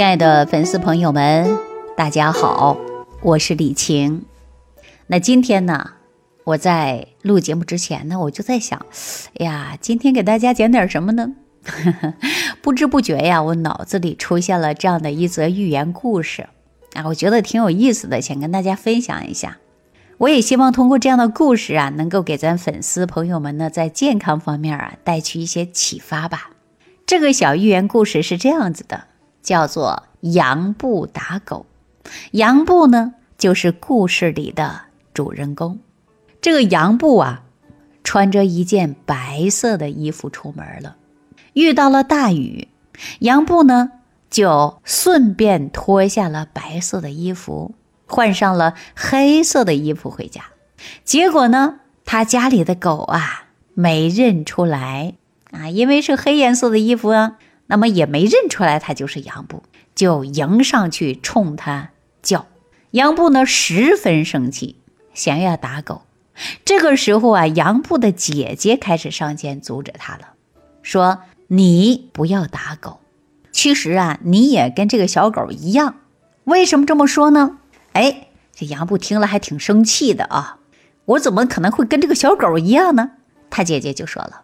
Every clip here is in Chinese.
亲爱的粉丝朋友们，大家好，我是李晴。那今天呢，我在录节目之前呢，我就在想，哎呀，今天给大家讲点什么呢？不知不觉呀，我脑子里出现了这样的一则寓言故事啊，我觉得挺有意思的，想跟大家分享一下。我也希望通过这样的故事啊，能够给咱粉丝朋友们呢，在健康方面啊，带去一些启发吧。这个小寓言故事是这样子的。叫做杨布打狗，杨布呢就是故事里的主人公。这个杨布啊，穿着一件白色的衣服出门了，遇到了大雨，杨布呢就顺便脱下了白色的衣服，换上了黑色的衣服回家。结果呢，他家里的狗啊没认出来啊，因为是黑颜色的衣服啊。那么也没认出来他就是杨布，就迎上去冲他叫。杨布呢十分生气，想要打狗。这个时候啊，杨布的姐姐开始上前阻止他了，说：“你不要打狗。其实啊，你也跟这个小狗一样。为什么这么说呢？”哎，这杨布听了还挺生气的啊。我怎么可能会跟这个小狗一样呢？他姐姐就说了：“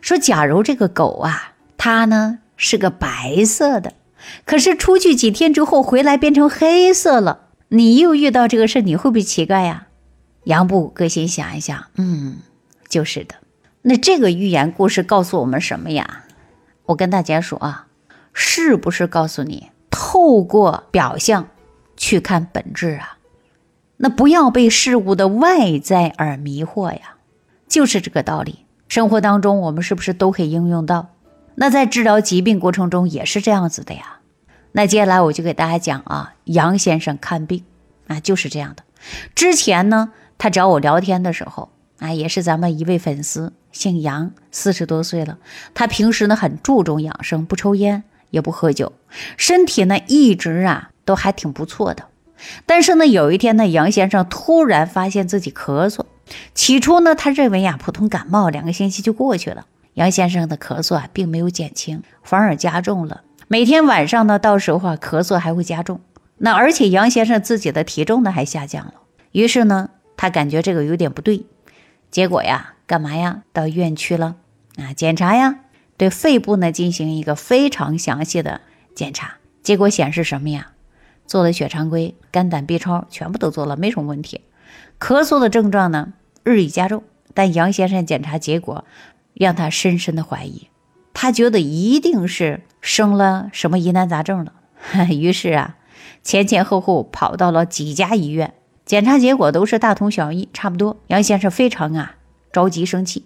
说假如这个狗啊，它呢？”是个白色的，可是出去几天之后回来变成黑色了。你又遇到这个事，你会不会奇怪呀？杨布个心想一想，嗯，就是的。那这个寓言故事告诉我们什么呀？我跟大家说啊，是不是告诉你透过表象去看本质啊？那不要被事物的外在而迷惑呀，就是这个道理。生活当中，我们是不是都可以应用到？那在治疗疾病过程中也是这样子的呀。那接下来我就给大家讲啊，杨先生看病啊就是这样的。之前呢，他找我聊天的时候啊，也是咱们一位粉丝，姓杨，四十多岁了。他平时呢很注重养生，不抽烟也不喝酒，身体呢一直啊都还挺不错的。但是呢，有一天呢，杨先生突然发现自己咳嗽。起初呢，他认为呀普通感冒，两个星期就过去了。杨先生的咳嗽啊，并没有减轻，反而加重了。每天晚上呢，到时候啊，咳嗽还会加重。那而且杨先生自己的体重呢，还下降了。于是呢，他感觉这个有点不对。结果呀，干嘛呀？到医院去了啊，检查呀，对肺部呢进行一个非常详细的检查。结果显示什么呀？做了血常规、肝胆 B 超，全部都做了，没什么问题。咳嗽的症状呢，日益加重。但杨先生检查结果。让他深深的怀疑，他觉得一定是生了什么疑难杂症了。于是啊，前前后后跑到了几家医院，检查结果都是大同小异，差不多。杨先生非常啊着急生气，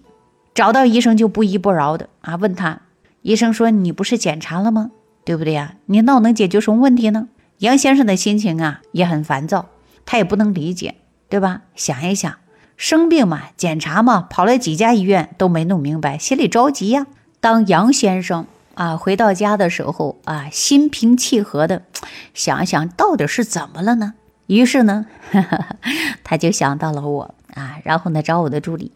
找到医生就不依不饶的啊问他，医生说你不是检查了吗？对不对呀？你闹能解决什么问题呢？杨先生的心情啊也很烦躁，他也不能理解，对吧？想一想。生病嘛，检查嘛，跑了几家医院都没弄明白，心里着急呀。当杨先生啊回到家的时候啊，心平气和的 想一想到底是怎么了呢？于是呢，他就想到了我啊，然后呢找我的助理，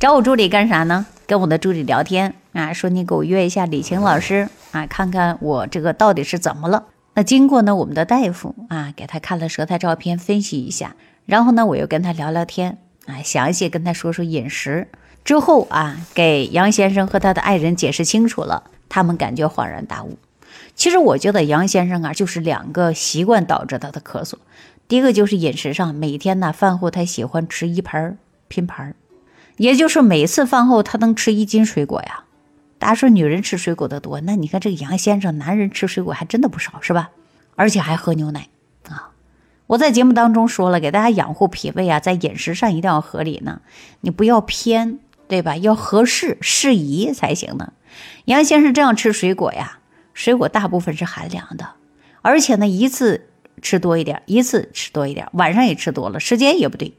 找我助理干啥呢？跟我的助理聊天啊，说你给我约一下李晴老师啊，看看我这个到底是怎么了。那经过呢我们的大夫啊给他看了舌苔照片，分析一下，然后呢我又跟他聊聊天。啊，详细跟他说说饮食之后啊，给杨先生和他的爱人解释清楚了，他们感觉恍然大悟。其实我觉得杨先生啊，就是两个习惯导致他的咳嗽。第一个就是饮食上，每天呢饭后他喜欢吃一盘拼盘，也就是每次饭后他能吃一斤水果呀。大家说女人吃水果的多，那你看这个杨先生，男人吃水果还真的不少，是吧？而且还喝牛奶啊。我在节目当中说了，给大家养护脾胃啊，在饮食上一定要合理呢，你不要偏，对吧？要合适适宜才行呢。杨先生这样吃水果呀，水果大部分是寒凉的，而且呢，一次吃多一点，一次吃多一点，晚上也吃多了，时间也不对，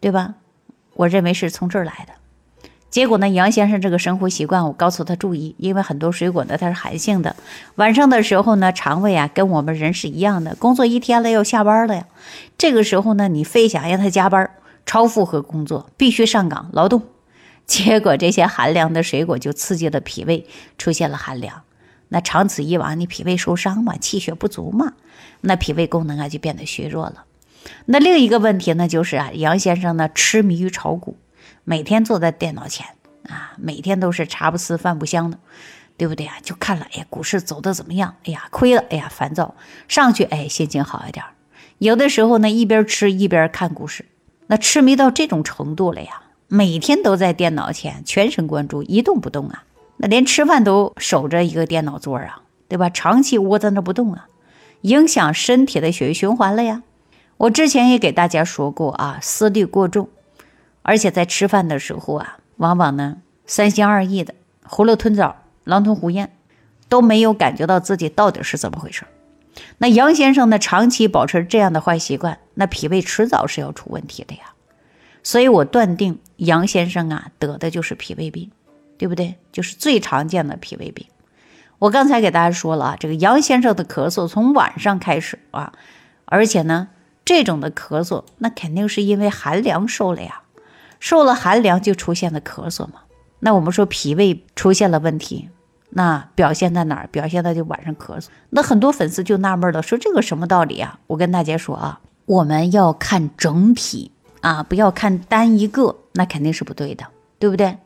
对吧？我认为是从这儿来的。结果呢，杨先生这个生活习惯，我告诉他注意，因为很多水果呢它是寒性的，晚上的时候呢，肠胃啊跟我们人是一样的，工作一天了要下班了呀，这个时候呢，你非想让他加班，超负荷工作，必须上岗劳动，结果这些寒凉的水果就刺激了脾胃，出现了寒凉，那长此以往，你脾胃受伤嘛，气血不足嘛，那脾胃功能啊就变得虚弱了。那另一个问题呢，就是啊，杨先生呢痴迷于炒股，每天坐在电脑前啊，每天都是茶不思饭不香的，对不对啊？就看了，哎呀，股市走的怎么样？哎呀，亏了，哎呀，烦躁。上去，哎，心情好一点。有的时候呢，一边吃一边看股市，那痴迷到这种程度了呀，每天都在电脑前，全神贯注，一动不动啊。那连吃饭都守着一个电脑桌啊，对吧？长期窝在那不动啊，影响身体的血液循环了呀。我之前也给大家说过啊，思虑过重，而且在吃饭的时候啊，往往呢三心二意的，囫囵吞枣，狼吞虎咽，都没有感觉到自己到底是怎么回事。那杨先生呢，长期保持这样的坏习惯，那脾胃迟早是要出问题的呀。所以我断定杨先生啊，得的就是脾胃病。对不对？就是最常见的脾胃病。我刚才给大家说了啊，这个杨先生的咳嗽从晚上开始啊，而且呢，这种的咳嗽那肯定是因为寒凉受了呀，受了寒凉就出现了咳嗽嘛。那我们说脾胃出现了问题，那表现在哪儿？表现在就晚上咳嗽。那很多粉丝就纳闷了，说这个什么道理啊？我跟大家说啊，我们要看整体啊，不要看单一个，那肯定是不对的，对不对？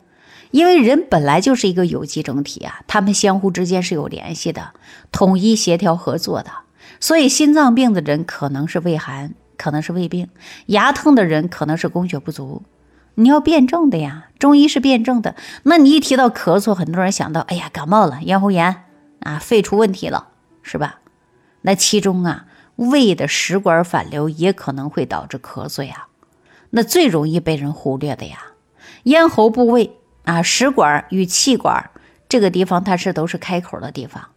因为人本来就是一个有机整体啊，他们相互之间是有联系的，统一协调合作的。所以心脏病的人可能是胃寒，可能是胃病；牙疼的人可能是供血不足。你要辩证的呀，中医是辩证的。那你一提到咳嗽，很多人想到，哎呀，感冒了，咽喉炎啊，肺出问题了，是吧？那其中啊，胃的食管反流也可能会导致咳嗽呀。那最容易被人忽略的呀，咽喉部位。啊，食管与气管这个地方，它是都是开口的地方。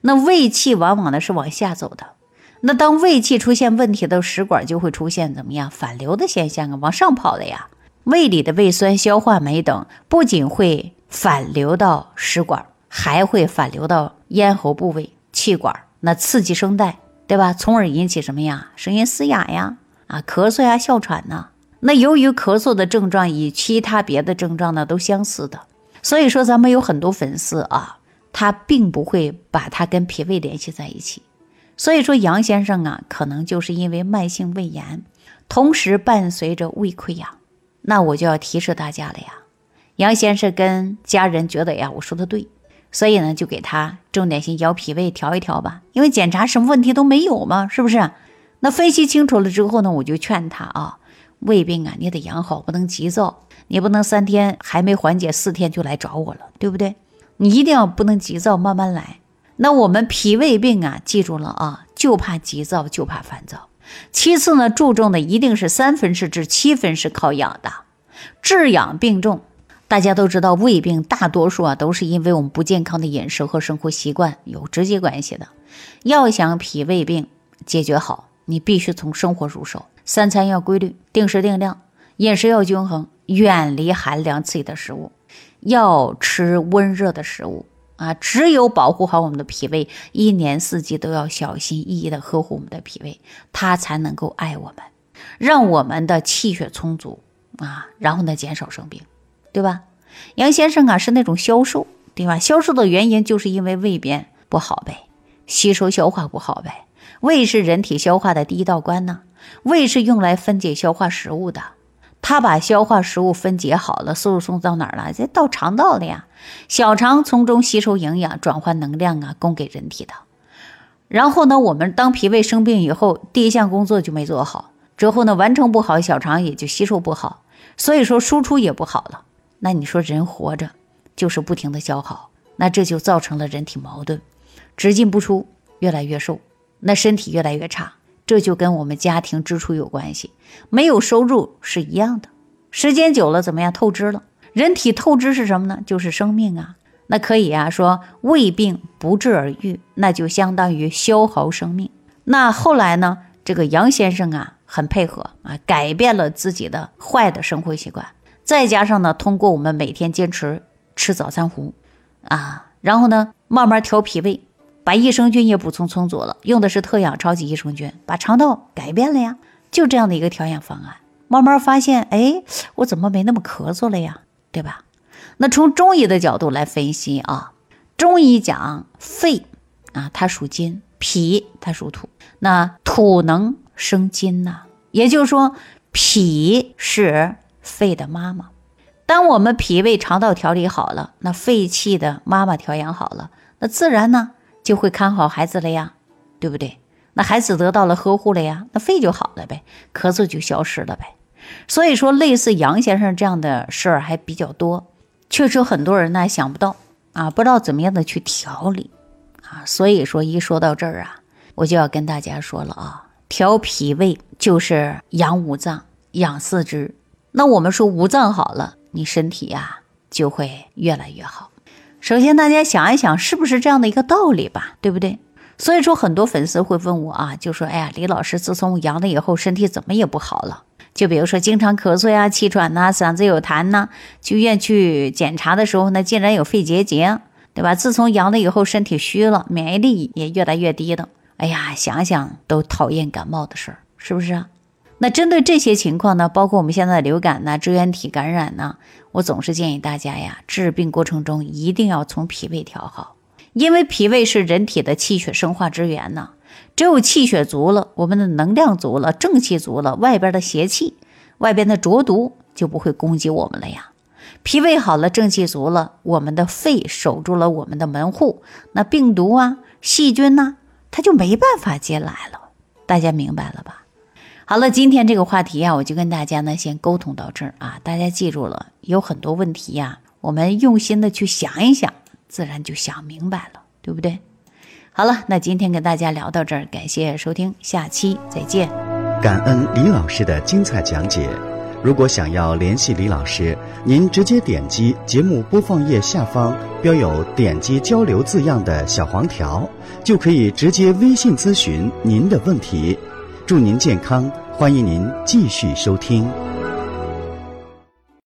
那胃气往往呢是往下走的。那当胃气出现问题的食管就会出现怎么样反流的现象啊？往上跑的呀。胃里的胃酸、消化酶等不仅会反流到食管，还会反流到咽喉部位、气管，那刺激声带，对吧？从而引起什么呀？声音嘶哑呀，啊，咳嗽呀，哮喘呐。那由于咳嗽的症状与其他别的症状呢都相似的，所以说咱们有很多粉丝啊，他并不会把它跟脾胃联系在一起。所以说杨先生啊，可能就是因为慢性胃炎，同时伴随着胃溃疡。那我就要提示大家了呀，杨先生跟家人觉得呀，我说的对，所以呢就给他重点性养脾胃调一调吧，因为检查什么问题都没有嘛，是不是？那分析清楚了之后呢，我就劝他啊。胃病啊，你得养好，不能急躁。你不能三天还没缓解，四天就来找我了，对不对？你一定要不能急躁，慢慢来。那我们脾胃病啊，记住了啊，就怕急躁，就怕烦躁。其次呢，注重的一定是三分是治，七分是靠养的，治养并重。大家都知道，胃病大多数啊都是因为我们不健康的饮食和生活习惯有直接关系的。要想脾胃病解决好，你必须从生活入手。三餐要规律，定时定量，饮食要均衡，远离寒凉刺激的食物，要吃温热的食物啊！只有保护好我们的脾胃，一年四季都要小心翼翼的呵护我们的脾胃，它才能够爱我们，让我们的气血充足啊，然后呢减少生病，对吧？杨先生啊是那种消瘦，对吧？消瘦的原因就是因为胃便不好呗，吸收消化不好呗。胃是人体消化的第一道关呢。胃是用来分解消化食物的，它把消化食物分解好了，输送到哪儿了？这到肠道了呀。小肠从中吸收营养，转换能量啊，供给人体的。然后呢，我们当脾胃生病以后，第一项工作就没做好，之后呢，完成不好，小肠也就吸收不好，所以说输出也不好了。那你说人活着就是不停的消耗，那这就造成了人体矛盾，只进不出，越来越瘦，那身体越来越差。这就跟我们家庭支出有关系，没有收入是一样的。时间久了怎么样？透支了。人体透支是什么呢？就是生命啊。那可以啊，说胃病不治而愈，那就相当于消耗生命。那后来呢？这个杨先生啊，很配合啊，改变了自己的坏的生活习惯，再加上呢，通过我们每天坚持吃早餐糊啊，然后呢，慢慢调脾胃。把益生菌也补充充足了，用的是特养超级益生菌，把肠道改变了呀，就这样的一个调养方案，慢慢发现，哎，我怎么没那么咳嗽了呀，对吧？那从中医的角度来分析啊，中医讲肺啊，它属金；脾它属土。那土能生金呐，也就是说，脾是肺的妈妈。当我们脾胃肠道调理好了，那肺气的妈妈调养好了，那自然呢就会看好孩子了呀，对不对？那孩子得到了呵护了呀，那肺就好了呗，咳嗽就消失了呗。所以说，类似杨先生这样的事儿还比较多，确实很多人呢想不到啊，不知道怎么样的去调理啊。所以说，一说到这儿啊，我就要跟大家说了啊，调脾胃就是养五脏、养四肢。那我们说五脏好了。你身体呀就会越来越好。首先，大家想一想，是不是这样的一个道理吧？对不对？所以说，很多粉丝会问我啊，就说：“哎呀，李老师，自从阳了以后，身体怎么也不好了？就比如说，经常咳嗽呀、气喘呐、嗓子有痰呐，去医院去检查的时候呢，竟然有肺结节，对吧？自从阳了以后，身体虚了，免疫力也越来越低了。哎呀，想想都讨厌感冒的事儿，是不是啊？”那针对这些情况呢，包括我们现在流感呐、支原体感染呐，我总是建议大家呀，治病过程中一定要从脾胃调好，因为脾胃是人体的气血生化之源呐。只有气血足了，我们的能量足了，正气足了，外边的邪气、外边的浊毒就不会攻击我们了呀。脾胃好了，正气足了，我们的肺守住了我们的门户，那病毒啊、细菌呐，它就没办法进来了。大家明白了吧？好了，今天这个话题呀，我就跟大家呢先沟通到这儿啊。大家记住了，有很多问题呀，我们用心的去想一想，自然就想明白了，对不对？好了，那今天跟大家聊到这儿，感谢收听，下期再见。感恩李老师的精彩讲解。如果想要联系李老师，您直接点击节目播放页下方标有“点击交流”字样的小黄条，就可以直接微信咨询您的问题。祝您健康，欢迎您继续收听。